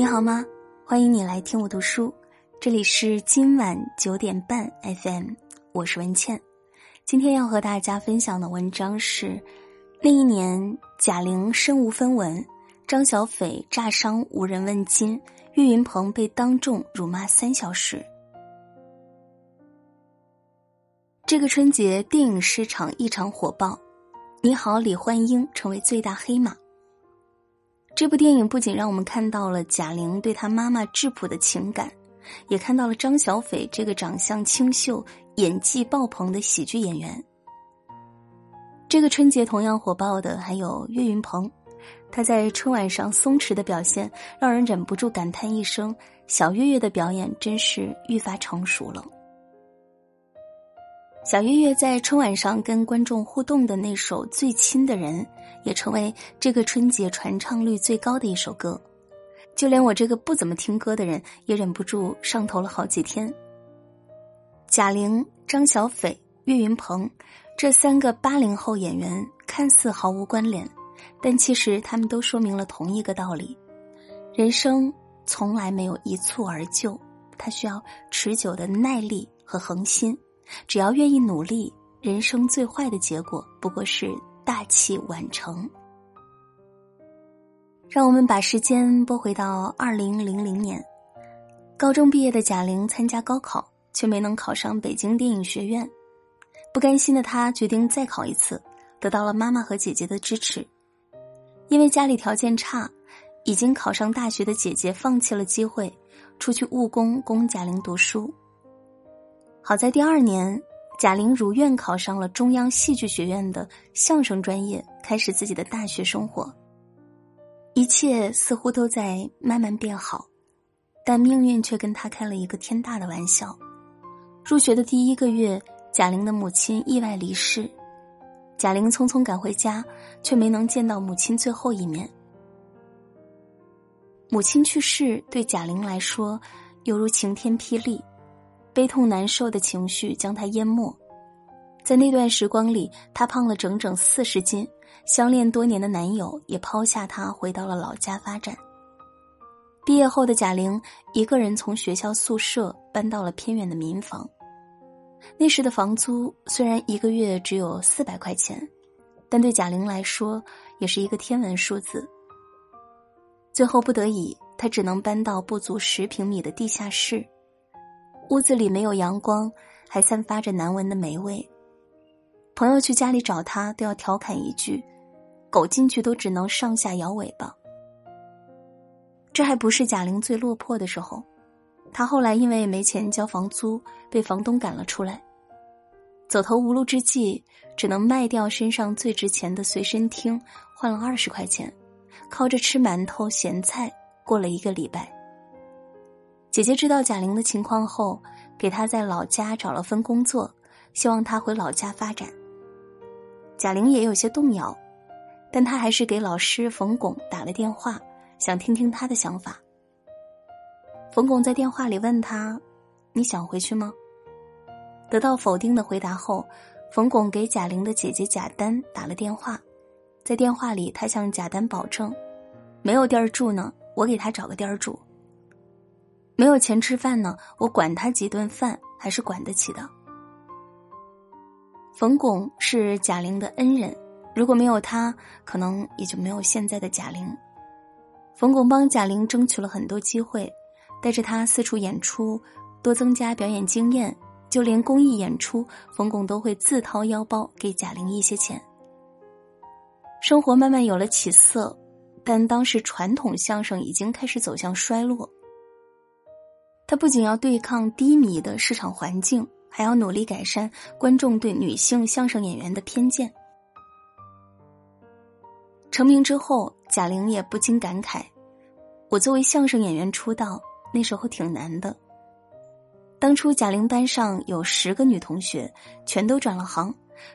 你好吗？欢迎你来听我读书，这里是今晚九点半 FM，我是文倩。今天要和大家分享的文章是：那一年，贾玲身无分文，张小斐炸伤无人问津，岳云鹏被当众辱骂三小时。这个春节，电影市场异常火爆，《你好，李焕英》成为最大黑马。这部电影不仅让我们看到了贾玲对她妈妈质朴的情感，也看到了张小斐这个长相清秀、演技爆棚的喜剧演员。这个春节同样火爆的还有岳云鹏，他在春晚上松弛的表现，让人忍不住感叹一声：“小岳岳的表演真是愈发成熟了。”小岳岳在春晚上跟观众互动的那首《最亲的人》，也成为这个春节传唱率最高的一首歌，就连我这个不怎么听歌的人也忍不住上头了好几天。贾玲、张小斐、岳云鹏这三个八零后演员看似毫无关联，但其实他们都说明了同一个道理：人生从来没有一蹴而就，它需要持久的耐力和恒心。只要愿意努力，人生最坏的结果不过是大器晚成。让我们把时间拨回到二零零零年，高中毕业的贾玲参加高考，却没能考上北京电影学院。不甘心的她决定再考一次，得到了妈妈和姐姐的支持。因为家里条件差，已经考上大学的姐姐放弃了机会，出去务工供贾玲读书。好在第二年，贾玲如愿考上了中央戏剧学院的相声专业，开始自己的大学生活。一切似乎都在慢慢变好，但命运却跟他开了一个天大的玩笑。入学的第一个月，贾玲的母亲意外离世，贾玲匆匆赶回家，却没能见到母亲最后一面。母亲去世对贾玲来说，犹如晴天霹雳。悲痛难受的情绪将她淹没，在那段时光里，她胖了整整四十斤。相恋多年的男友也抛下她回到了老家发展。毕业后的贾玲一个人从学校宿舍搬到了偏远的民房。那时的房租虽然一个月只有四百块钱，但对贾玲来说也是一个天文数字。最后不得已，她只能搬到不足十平米的地下室。屋子里没有阳光，还散发着难闻的霉味。朋友去家里找他，都要调侃一句：“狗进去都只能上下摇尾巴。”这还不是贾玲最落魄的时候，她后来因为没钱交房租，被房东赶了出来。走投无路之际，只能卖掉身上最值钱的随身听，换了二十块钱，靠着吃馒头咸菜过了一个礼拜。姐姐知道贾玲的情况后，给她在老家找了份工作，希望她回老家发展。贾玲也有些动摇，但她还是给老师冯巩打了电话，想听听他的想法。冯巩在电话里问他：“你想回去吗？”得到否定的回答后，冯巩给贾玲的姐姐贾丹打了电话，在电话里他向贾丹保证：“没有地儿住呢，我给他找个地儿住。”没有钱吃饭呢，我管他几顿饭还是管得起的。冯巩是贾玲的恩人，如果没有他，可能也就没有现在的贾玲。冯巩帮贾玲争取了很多机会，带着她四处演出，多增加表演经验。就连公益演出，冯巩都会自掏腰包给贾玲一些钱。生活慢慢有了起色，但当时传统相声已经开始走向衰落。他不仅要对抗低迷的市场环境，还要努力改善观众对女性相声演员的偏见。成名之后，贾玲也不禁感慨：“我作为相声演员出道，那时候挺难的。当初贾玲班上有十个女同学，全都转了行，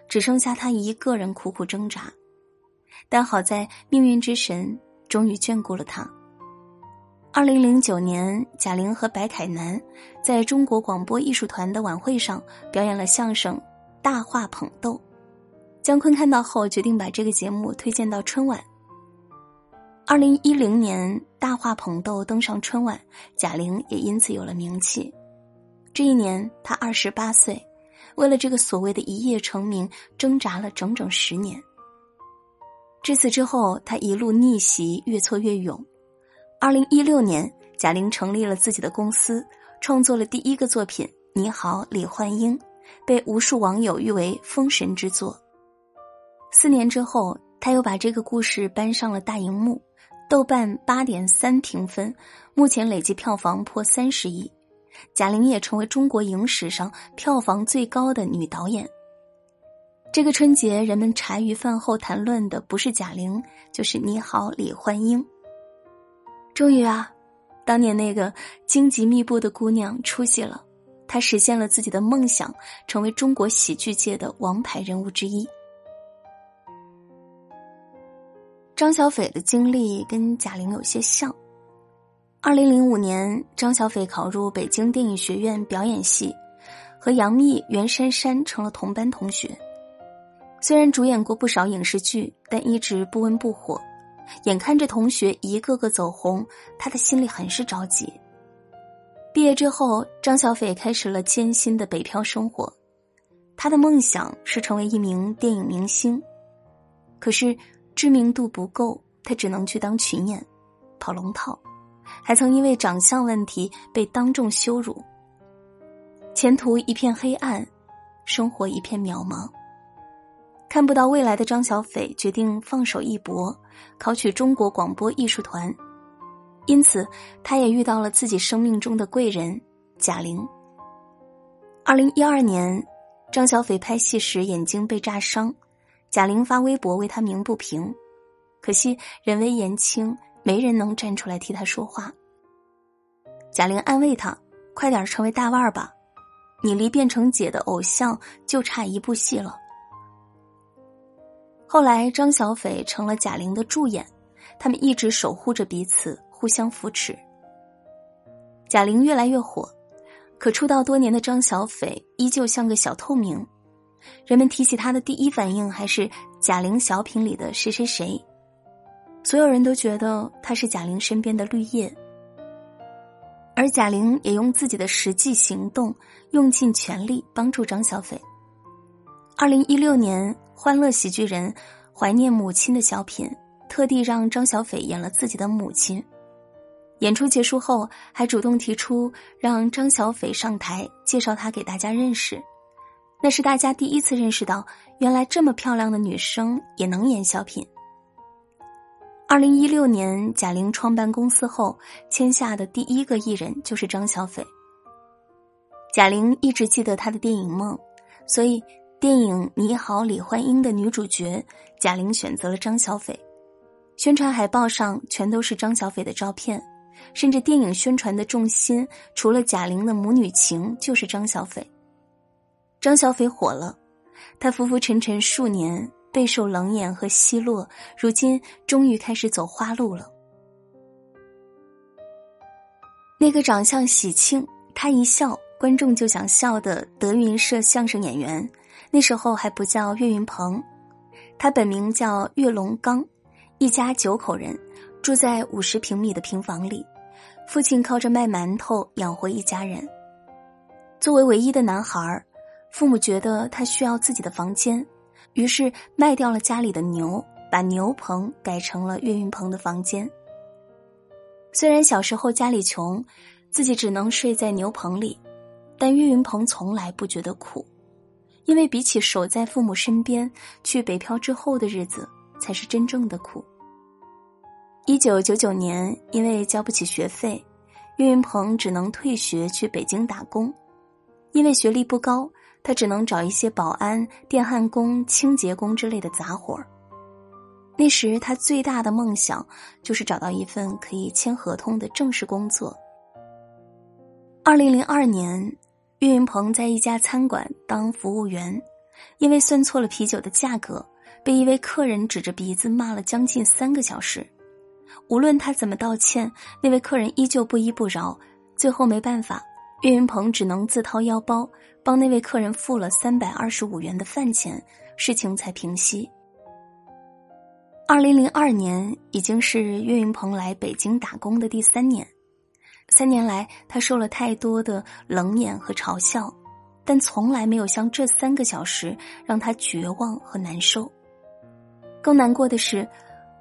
只剩下她一个人苦苦挣扎。但好在命运之神终于眷顾了她。”二零零九年，贾玲和白凯南在中国广播艺术团的晚会上表演了相声《大话捧逗》。姜昆看到后，决定把这个节目推荐到春晚。二零一零年，大话捧逗登上春晚，贾玲也因此有了名气。这一年，她二十八岁，为了这个所谓的一夜成名，挣扎了整整十年。至此之后，她一路逆袭，越挫越勇。二零一六年，贾玲成立了自己的公司，创作了第一个作品《你好，李焕英》，被无数网友誉为封神之作。四年之后，她又把这个故事搬上了大荧幕。豆瓣八点三评分，目前累计票房破三十亿，贾玲也成为中国影史上票房最高的女导演。这个春节，人们茶余饭后谈论的不是贾玲，就是《你好，李焕英》。终于啊，当年那个荆棘密布的姑娘出息了，她实现了自己的梦想，成为中国喜剧界的王牌人物之一。张小斐的经历跟贾玲有些像。二零零五年，张小斐考入北京电影学院表演系，和杨幂、袁姗姗成了同班同学。虽然主演过不少影视剧，但一直不温不火。眼看着同学一个个走红，他的心里很是着急。毕业之后，张小斐开始了艰辛的北漂生活。他的梦想是成为一名电影明星，可是。知名度不够，他只能去当群演，跑龙套，还曾因为长相问题被当众羞辱。前途一片黑暗，生活一片渺茫。看不到未来的张小斐决定放手一搏，考取中国广播艺术团。因此，他也遇到了自己生命中的贵人贾玲。二零一二年，张小斐拍戏时眼睛被炸伤。贾玲发微博为他鸣不平，可惜人微言轻，没人能站出来替他说话。贾玲安慰他：“快点成为大腕儿吧，你离变成姐的偶像就差一部戏了。”后来张小斐成了贾玲的助演，他们一直守护着彼此，互相扶持。贾玲越来越火，可出道多年的张小斐依旧像个小透明。人们提起他的第一反应还是贾玲小品里的谁谁谁，所有人都觉得他是贾玲身边的绿叶，而贾玲也用自己的实际行动，用尽全力帮助张小斐。二零一六年，欢乐喜剧人怀念母亲的小品，特地让张小斐演了自己的母亲。演出结束后，还主动提出让张小斐上台介绍她给大家认识。那是大家第一次认识到，原来这么漂亮的女生也能演小品。二零一六年，贾玲创办公司后，签下的第一个艺人就是张小斐。贾玲一直记得她的电影梦，所以电影《你好，李焕英》的女主角贾玲选择了张小斐。宣传海报上全都是张小斐的照片，甚至电影宣传的重心除了贾玲的母女情，就是张小斐。张小斐火了，他浮浮沉沉数年，备受冷眼和奚落，如今终于开始走花路了。那个长相喜庆，他一笑观众就想笑的德云社相声演员，那时候还不叫岳云鹏，他本名叫岳龙刚，一家九口人，住在五十平米的平房里，父亲靠着卖馒头养活一家人。作为唯一的男孩。父母觉得他需要自己的房间，于是卖掉了家里的牛，把牛棚改成了岳云鹏的房间。虽然小时候家里穷，自己只能睡在牛棚里，但岳云鹏从来不觉得苦，因为比起守在父母身边，去北漂之后的日子才是真正的苦。一九九九年，因为交不起学费，岳云鹏只能退学去北京打工，因为学历不高。他只能找一些保安、电焊工、清洁工之类的杂活儿。那时他最大的梦想就是找到一份可以签合同的正式工作。二零零二年，岳云鹏在一家餐馆当服务员，因为算错了啤酒的价格，被一位客人指着鼻子骂了将近三个小时。无论他怎么道歉，那位客人依旧不依不饶。最后没办法。岳云鹏只能自掏腰包帮那位客人付了三百二十五元的饭钱，事情才平息。二零零二年已经是岳云鹏来北京打工的第三年，三年来他受了太多的冷眼和嘲笑，但从来没有像这三个小时让他绝望和难受。更难过的是，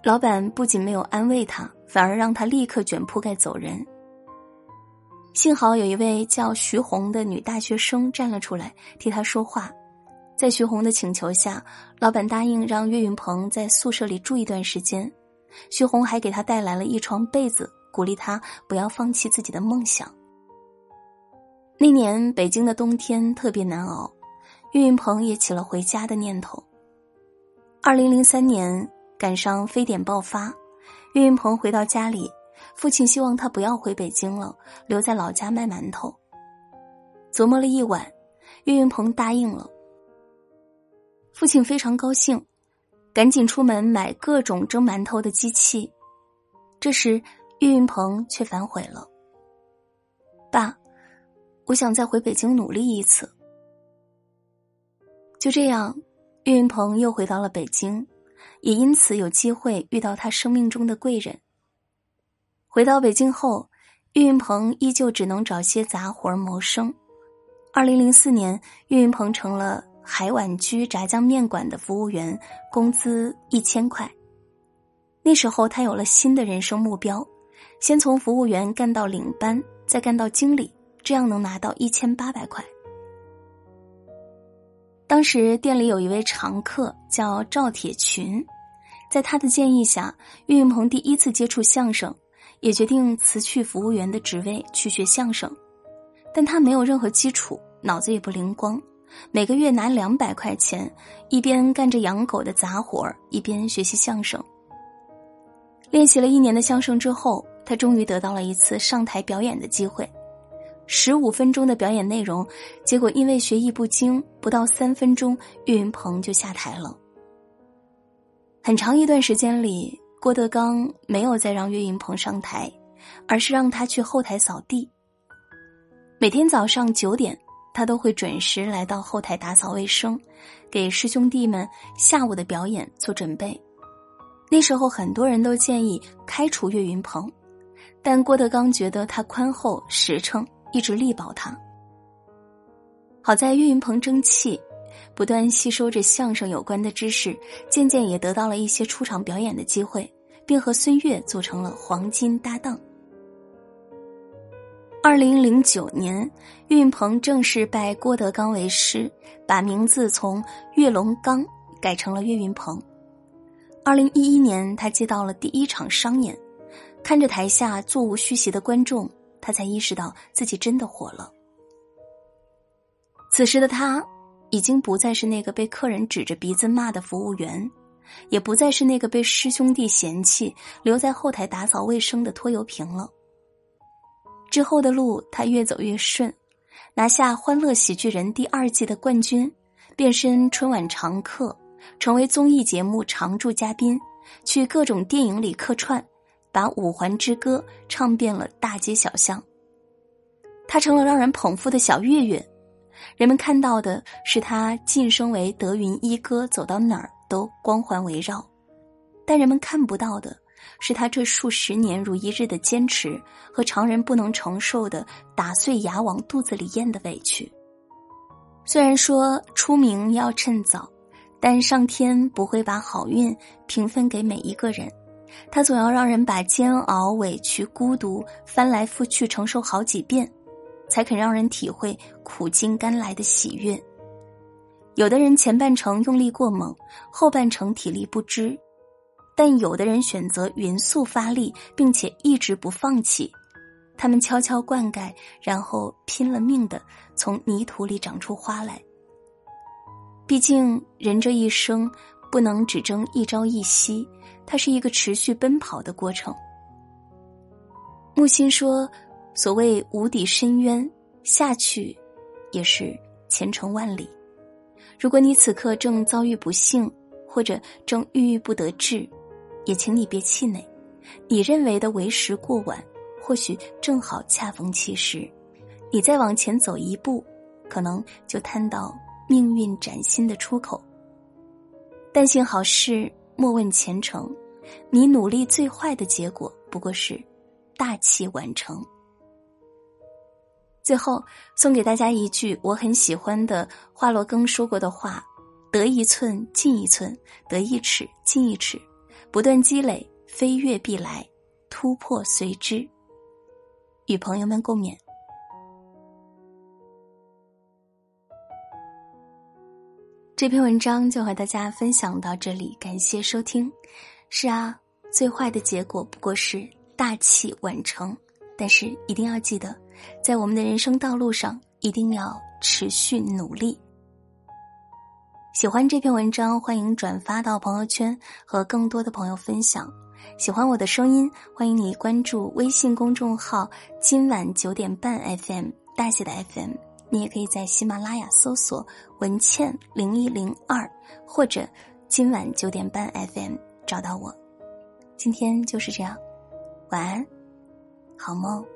老板不仅没有安慰他，反而让他立刻卷铺盖走人。幸好有一位叫徐红的女大学生站了出来替他说话。在徐红的请求下，老板答应让岳云鹏在宿舍里住一段时间。徐红还给他带来了一床被子，鼓励他不要放弃自己的梦想。那年北京的冬天特别难熬，岳云鹏也起了回家的念头。二零零三年赶上非典爆发，岳云鹏回到家里，父亲希望他不要回北京了，留在老家卖馒头。琢磨了一晚，岳云鹏答应了。父亲非常高兴，赶紧出门买各种蒸馒头的机器。这时，岳云鹏却反悔了：“爸，我想再回北京努力一次。”就这样，岳云鹏又回到了北京，也因此有机会遇到他生命中的贵人。回到北京后，岳云鹏依旧只能找些杂活谋生。二零零四年，岳云鹏成了。海碗居炸酱面馆的服务员，工资一千块。那时候他有了新的人生目标，先从服务员干到领班，再干到经理，这样能拿到一千八百块。当时店里有一位常客叫赵铁群，在他的建议下，岳云鹏第一次接触相声，也决定辞去服务员的职位去学相声。但他没有任何基础，脑子也不灵光。每个月拿两百块钱，一边干着养狗的杂活一边学习相声。练习了一年的相声之后，他终于得到了一次上台表演的机会。十五分钟的表演内容，结果因为学艺不精，不到三分钟，岳云鹏就下台了。很长一段时间里，郭德纲没有再让岳云鹏上台，而是让他去后台扫地。每天早上九点。他都会准时来到后台打扫卫生，给师兄弟们下午的表演做准备。那时候很多人都建议开除岳云鹏，但郭德纲觉得他宽厚实诚，一直力保他。好在岳云鹏争气，不断吸收着相声有关的知识，渐渐也得到了一些出场表演的机会，并和孙越组成了黄金搭档。二零零九年，岳云鹏正式拜郭德纲为师，把名字从岳龙刚改成了岳云鹏。二零一一年，他接到了第一场商演，看着台下座无虚席的观众，他才意识到自己真的火了。此时的他，已经不再是那个被客人指着鼻子骂的服务员，也不再是那个被师兄弟嫌弃留在后台打扫卫生的拖油瓶了。之后的路，他越走越顺，拿下《欢乐喜剧人》第二季的冠军，变身春晚常客，成为综艺节目常驻嘉宾，去各种电影里客串，把《五环之歌》唱遍了大街小巷。他成了让人捧腹的小岳岳，人们看到的是他晋升为德云一哥，走到哪儿都光环围绕，但人们看不到的。是他这数十年如一日的坚持和常人不能承受的打碎牙往肚子里咽的委屈。虽然说出名要趁早，但上天不会把好运平分给每一个人，他总要让人把煎熬、委屈、孤独翻来覆去承受好几遍，才肯让人体会苦尽甘来的喜悦。有的人前半程用力过猛，后半程体力不支。但有的人选择匀速发力，并且一直不放弃，他们悄悄灌溉，然后拼了命的从泥土里长出花来。毕竟人这一生不能只争一朝一夕，它是一个持续奔跑的过程。木心说：“所谓无底深渊，下去也是前程万里。如果你此刻正遭遇不幸，或者正郁郁不得志。”也请你别气馁，你认为的为时过晚，或许正好恰逢其时。你再往前走一步，可能就探到命运崭新的出口。但幸好事，莫问前程。你努力最坏的结果，不过是大器晚成。最后送给大家一句我很喜欢的华罗庚说过的话：“得一寸进一寸，得一尺进一尺，不断积累，飞跃必来，突破随之。”与朋友们共勉。这篇文章就和大家分享到这里，感谢收听。是啊，最坏的结果不过是大器晚成，但是一定要记得，在我们的人生道路上一定要持续努力。喜欢这篇文章，欢迎转发到朋友圈和更多的朋友分享。喜欢我的声音，欢迎你关注微信公众号“今晚九点半 FM” 大写的 FM。你也可以在喜马拉雅搜索“文倩零一零二”或者“今晚九点半 FM” 找到我。今天就是这样，晚安，好梦。